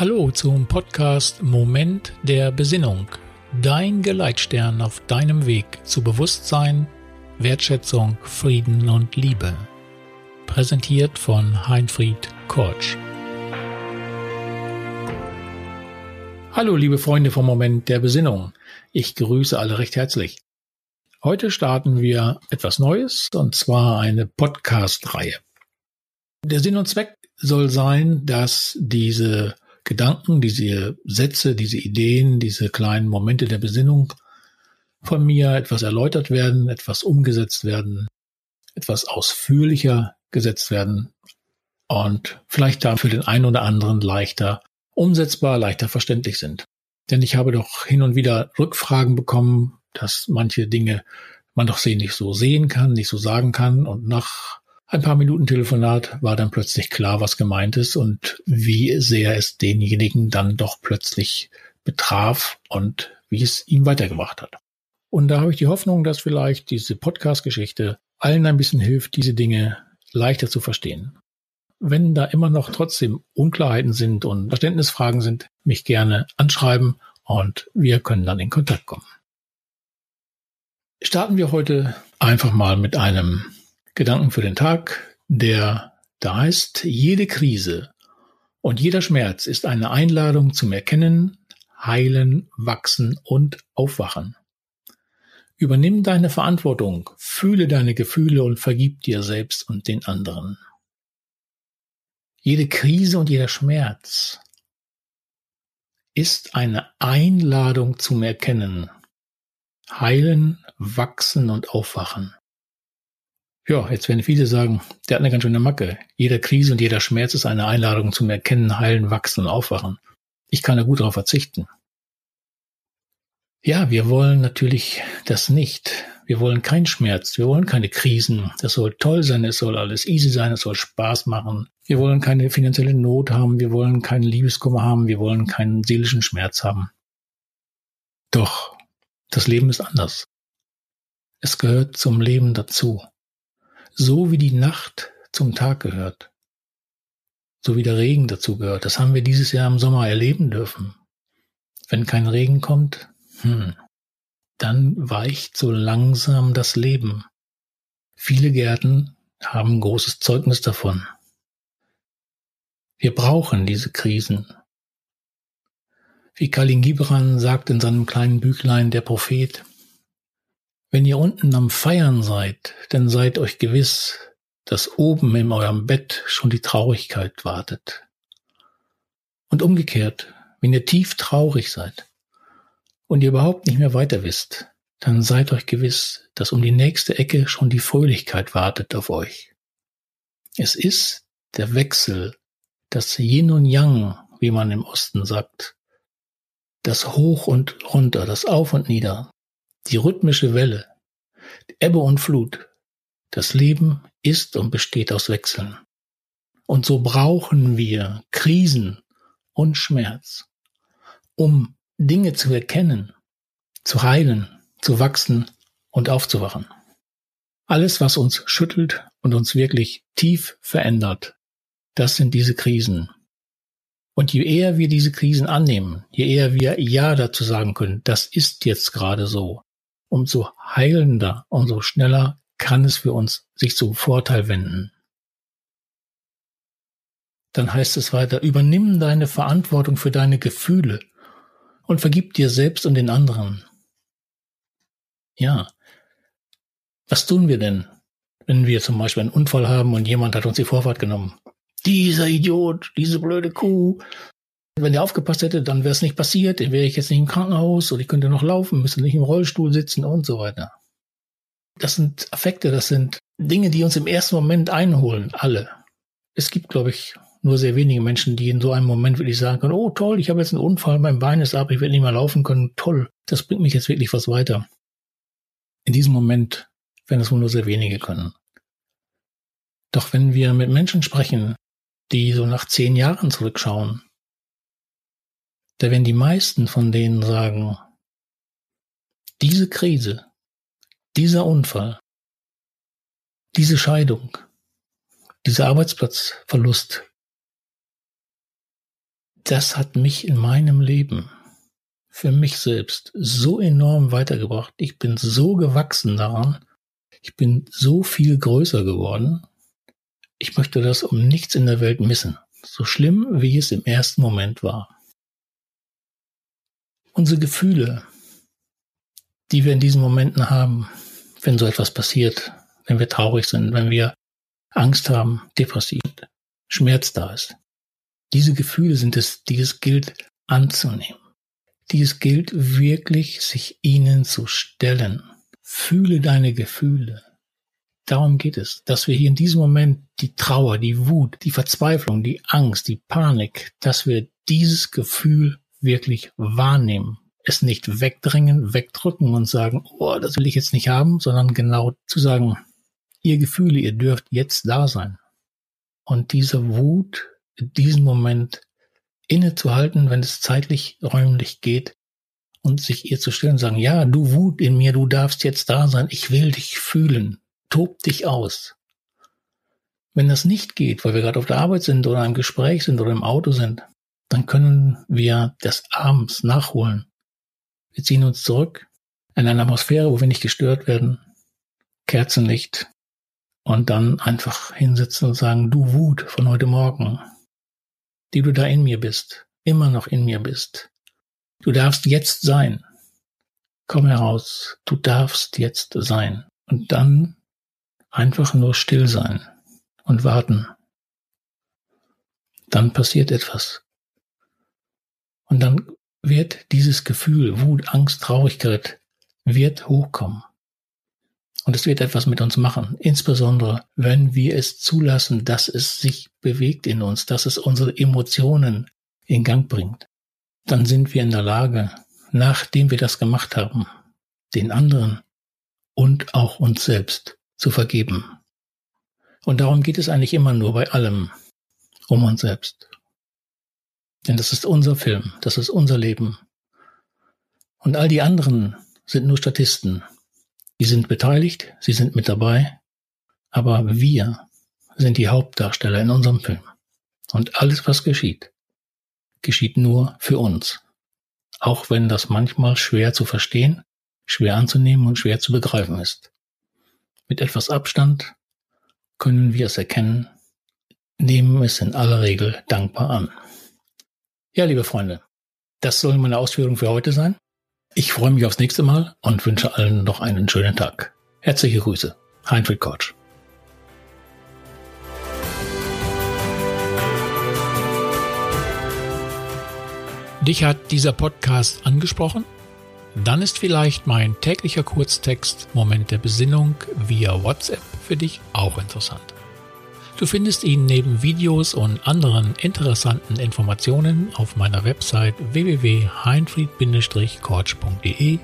Hallo zum Podcast Moment der Besinnung. Dein Geleitstern auf deinem Weg zu Bewusstsein, Wertschätzung, Frieden und Liebe. Präsentiert von Heinfried Kortsch. Hallo liebe Freunde vom Moment der Besinnung. Ich grüße alle recht herzlich. Heute starten wir etwas Neues und zwar eine Podcast-Reihe. Der Sinn und Zweck soll sein, dass diese Gedanken, diese Sätze, diese Ideen, diese kleinen Momente der Besinnung von mir etwas erläutert werden, etwas umgesetzt werden, etwas ausführlicher gesetzt werden und vielleicht da für den einen oder anderen leichter umsetzbar, leichter verständlich sind. Denn ich habe doch hin und wieder Rückfragen bekommen, dass manche Dinge man doch sie nicht so sehen kann, nicht so sagen kann und nach ein paar Minuten Telefonat war dann plötzlich klar, was gemeint ist und wie sehr es denjenigen dann doch plötzlich betraf und wie es ihm weitergebracht hat. Und da habe ich die Hoffnung, dass vielleicht diese Podcast-Geschichte allen ein bisschen hilft, diese Dinge leichter zu verstehen. Wenn da immer noch trotzdem Unklarheiten sind und Verständnisfragen sind, mich gerne anschreiben und wir können dann in Kontakt kommen. Starten wir heute einfach mal mit einem Gedanken für den Tag, der da heißt, jede Krise und jeder Schmerz ist eine Einladung zum Erkennen, Heilen, Wachsen und Aufwachen. Übernimm deine Verantwortung, fühle deine Gefühle und vergib dir selbst und den anderen. Jede Krise und jeder Schmerz ist eine Einladung zum Erkennen, Heilen, Wachsen und Aufwachen. Ja, jetzt werden viele sagen, der hat eine ganz schöne Macke. Jede Krise und jeder Schmerz ist eine Einladung zum Erkennen, Heilen, Wachsen und Aufwachen. Ich kann da gut darauf verzichten. Ja, wir wollen natürlich das nicht. Wir wollen keinen Schmerz, wir wollen keine Krisen. Das soll toll sein, es soll alles easy sein, es soll Spaß machen. Wir wollen keine finanzielle Not haben, wir wollen keinen Liebeskummer haben, wir wollen keinen seelischen Schmerz haben. Doch, das Leben ist anders. Es gehört zum Leben dazu so wie die Nacht zum Tag gehört, so wie der Regen dazu gehört. Das haben wir dieses Jahr im Sommer erleben dürfen. Wenn kein Regen kommt, hm, dann weicht so langsam das Leben. Viele Gärten haben großes Zeugnis davon. Wir brauchen diese Krisen. Wie Kalin Gibran sagt in seinem kleinen Büchlein Der Prophet, wenn ihr unten am Feiern seid, dann seid euch gewiss, dass oben in eurem Bett schon die Traurigkeit wartet. Und umgekehrt, wenn ihr tief traurig seid und ihr überhaupt nicht mehr weiter wisst, dann seid euch gewiss, dass um die nächste Ecke schon die Fröhlichkeit wartet auf euch. Es ist der Wechsel, das Yin und Yang, wie man im Osten sagt, das Hoch und runter, das Auf und Nieder, die rhythmische Welle, Ebbe und Flut. Das Leben ist und besteht aus Wechseln. Und so brauchen wir Krisen und Schmerz, um Dinge zu erkennen, zu heilen, zu wachsen und aufzuwachen. Alles, was uns schüttelt und uns wirklich tief verändert, das sind diese Krisen. Und je eher wir diese Krisen annehmen, je eher wir Ja dazu sagen können, das ist jetzt gerade so, umso heilender, umso schneller kann es für uns sich zum Vorteil wenden. Dann heißt es weiter, übernimm deine Verantwortung für deine Gefühle und vergib dir selbst und den anderen. Ja. Was tun wir denn, wenn wir zum Beispiel einen Unfall haben und jemand hat uns die Vorfahrt genommen? Dieser Idiot, diese blöde Kuh, wenn der aufgepasst hätte, dann wäre es nicht passiert, dann wäre ich jetzt nicht im Krankenhaus oder ich könnte noch laufen, müsste nicht im Rollstuhl sitzen und so weiter. Das sind Affekte, das sind Dinge, die uns im ersten Moment einholen, alle. Es gibt, glaube ich, nur sehr wenige Menschen, die in so einem Moment wirklich sagen können, oh toll, ich habe jetzt einen Unfall, mein Bein ist ab, ich werde nicht mehr laufen können, toll, das bringt mich jetzt wirklich was weiter. In diesem Moment werden es wohl nur sehr wenige können. Doch wenn wir mit Menschen sprechen, die so nach zehn Jahren zurückschauen, da werden die meisten von denen sagen, diese Krise, dieser Unfall, diese Scheidung, dieser Arbeitsplatzverlust, das hat mich in meinem Leben für mich selbst so enorm weitergebracht. Ich bin so gewachsen daran. Ich bin so viel größer geworden. Ich möchte das um nichts in der Welt missen. So schlimm, wie es im ersten Moment war. Unsere Gefühle, die wir in diesen Momenten haben, wenn so etwas passiert, wenn wir traurig sind, wenn wir Angst haben, depressiv, Schmerz da ist. Diese Gefühle sind es, die es gilt anzunehmen. Die es gilt wirklich, sich ihnen zu stellen. Fühle deine Gefühle. Darum geht es, dass wir hier in diesem Moment die Trauer, die Wut, die Verzweiflung, die Angst, die Panik, dass wir dieses Gefühl wirklich wahrnehmen. Es nicht wegdrängen, wegdrücken und sagen, oh, das will ich jetzt nicht haben, sondern genau zu sagen, ihr Gefühle, ihr dürft jetzt da sein. Und diese Wut in diesem Moment innezuhalten, wenn es zeitlich, räumlich geht und sich ihr zu stellen und sagen, ja, du Wut in mir, du darfst jetzt da sein, ich will dich fühlen, tob dich aus. Wenn das nicht geht, weil wir gerade auf der Arbeit sind oder im Gespräch sind oder im Auto sind, dann können wir das abends nachholen. Wir ziehen uns zurück in eine Atmosphäre, wo wir nicht gestört werden, Kerzenlicht und dann einfach hinsetzen und sagen, du Wut von heute Morgen, die du da in mir bist, immer noch in mir bist. Du darfst jetzt sein. Komm heraus, du darfst jetzt sein. Und dann Einfach nur still sein und warten. Dann passiert etwas. Und dann wird dieses Gefühl, Wut, Angst, Traurigkeit, wird hochkommen. Und es wird etwas mit uns machen, insbesondere wenn wir es zulassen, dass es sich bewegt in uns, dass es unsere Emotionen in Gang bringt. Dann sind wir in der Lage, nachdem wir das gemacht haben, den anderen und auch uns selbst zu vergeben. Und darum geht es eigentlich immer nur bei allem um uns selbst. Denn das ist unser Film, das ist unser Leben. Und all die anderen sind nur Statisten. Die sind beteiligt, sie sind mit dabei, aber wir sind die Hauptdarsteller in unserem Film. Und alles, was geschieht, geschieht nur für uns. Auch wenn das manchmal schwer zu verstehen, schwer anzunehmen und schwer zu begreifen ist. Mit etwas Abstand können wir es erkennen, nehmen es in aller Regel dankbar an. Ja, liebe Freunde, das soll meine Ausführung für heute sein. Ich freue mich aufs nächste Mal und wünsche allen noch einen schönen Tag. Herzliche Grüße, Heinfried Kortsch. Dich hat dieser Podcast angesprochen? Dann ist vielleicht mein täglicher Kurztext Moment der Besinnung via WhatsApp für dich auch interessant. Du findest ihn neben Videos und anderen interessanten Informationen auf meiner Website www.heinfried-kortsch.de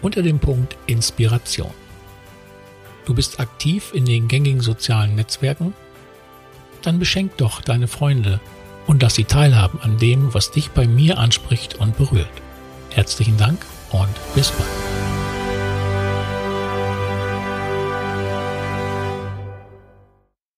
unter dem Punkt Inspiration. Du bist aktiv in den gängigen sozialen Netzwerken? Dann beschenk doch deine Freunde und lass sie teilhaben an dem, was dich bei mir anspricht und berührt. Herzlichen Dank und bis bald.